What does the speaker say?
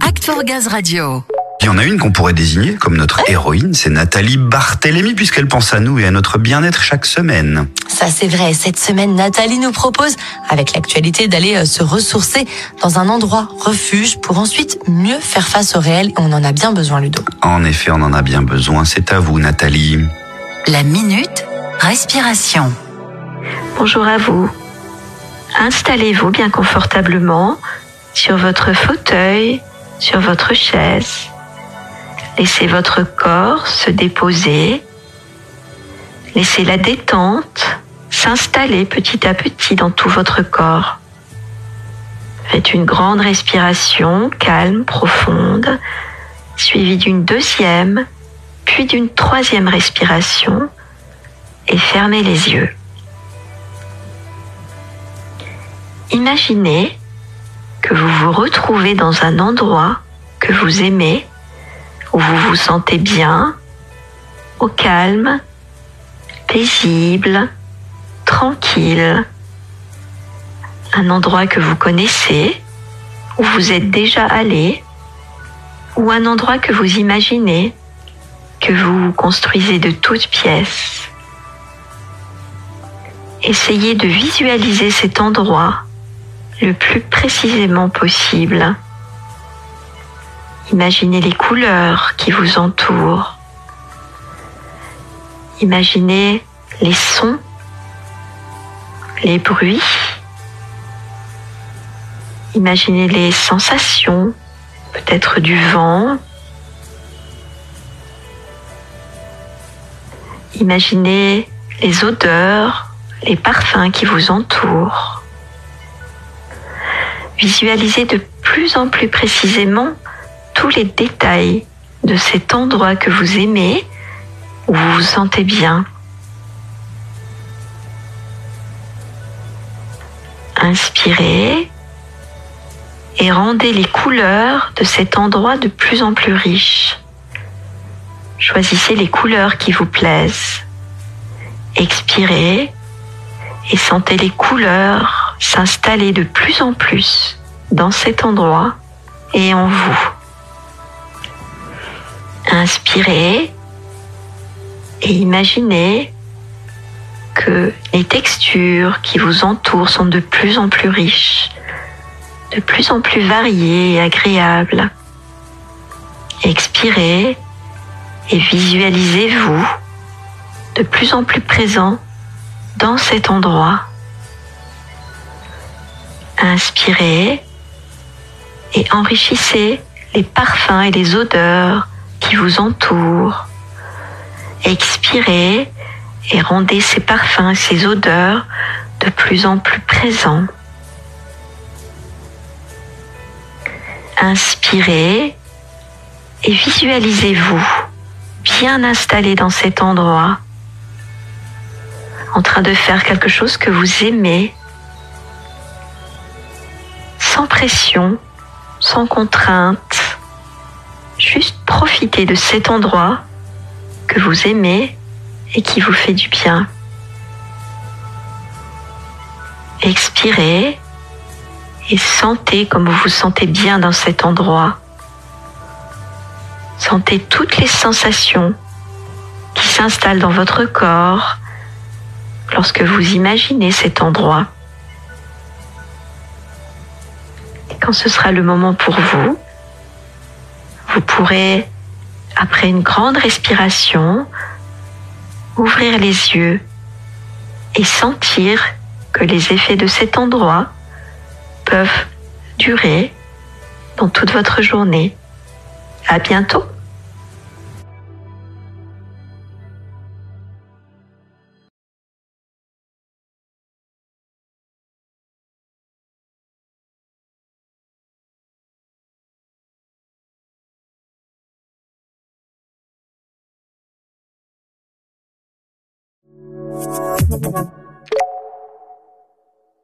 Act for Gaz Radio. Il y en a une qu'on pourrait désigner comme notre héroïne, c'est Nathalie Barthélémy, puisqu'elle pense à nous et à notre bien-être chaque semaine. Ça c'est vrai, cette semaine Nathalie nous propose, avec l'actualité, d'aller euh, se ressourcer dans un endroit refuge pour ensuite mieux faire face au réel. On en a bien besoin Ludo. En effet, on en a bien besoin. C'est à vous, Nathalie. La minute respiration. Bonjour à vous. Installez-vous bien confortablement sur votre fauteuil, sur votre chaise. Laissez votre corps se déposer. Laissez la détente s'installer petit à petit dans tout votre corps. Faites une grande respiration calme, profonde, suivie d'une deuxième, puis d'une troisième respiration et fermez les yeux. Imaginez que vous vous retrouvez dans un endroit que vous aimez, où vous vous sentez bien, au calme, paisible, tranquille. Un endroit que vous connaissez, où vous êtes déjà allé, ou un endroit que vous imaginez, que vous construisez de toutes pièces. Essayez de visualiser cet endroit le plus précisément possible. Imaginez les couleurs qui vous entourent. Imaginez les sons, les bruits. Imaginez les sensations, peut-être du vent. Imaginez les odeurs, les parfums qui vous entourent. Visualisez de plus en plus précisément tous les détails de cet endroit que vous aimez, où vous vous sentez bien. Inspirez et rendez les couleurs de cet endroit de plus en plus riches. Choisissez les couleurs qui vous plaisent. Expirez et sentez les couleurs s'installer de plus en plus dans cet endroit et en vous. Inspirez et imaginez que les textures qui vous entourent sont de plus en plus riches, de plus en plus variées et agréables. Expirez et visualisez-vous de plus en plus présent dans cet endroit. Inspirez et enrichissez les parfums et les odeurs qui vous entourent. Expirez et rendez ces parfums et ces odeurs de plus en plus présents. Inspirez et visualisez-vous bien installé dans cet endroit, en train de faire quelque chose que vous aimez, sans pression, sans contrainte, juste profitez de cet endroit que vous aimez et qui vous fait du bien. Expirez et sentez comme vous vous sentez bien dans cet endroit. Sentez toutes les sensations qui s'installent dans votre corps lorsque vous imaginez cet endroit. Quand ce sera le moment pour vous, vous pourrez, après une grande respiration, ouvrir les yeux et sentir que les effets de cet endroit peuvent durer dans toute votre journée. À bientôt!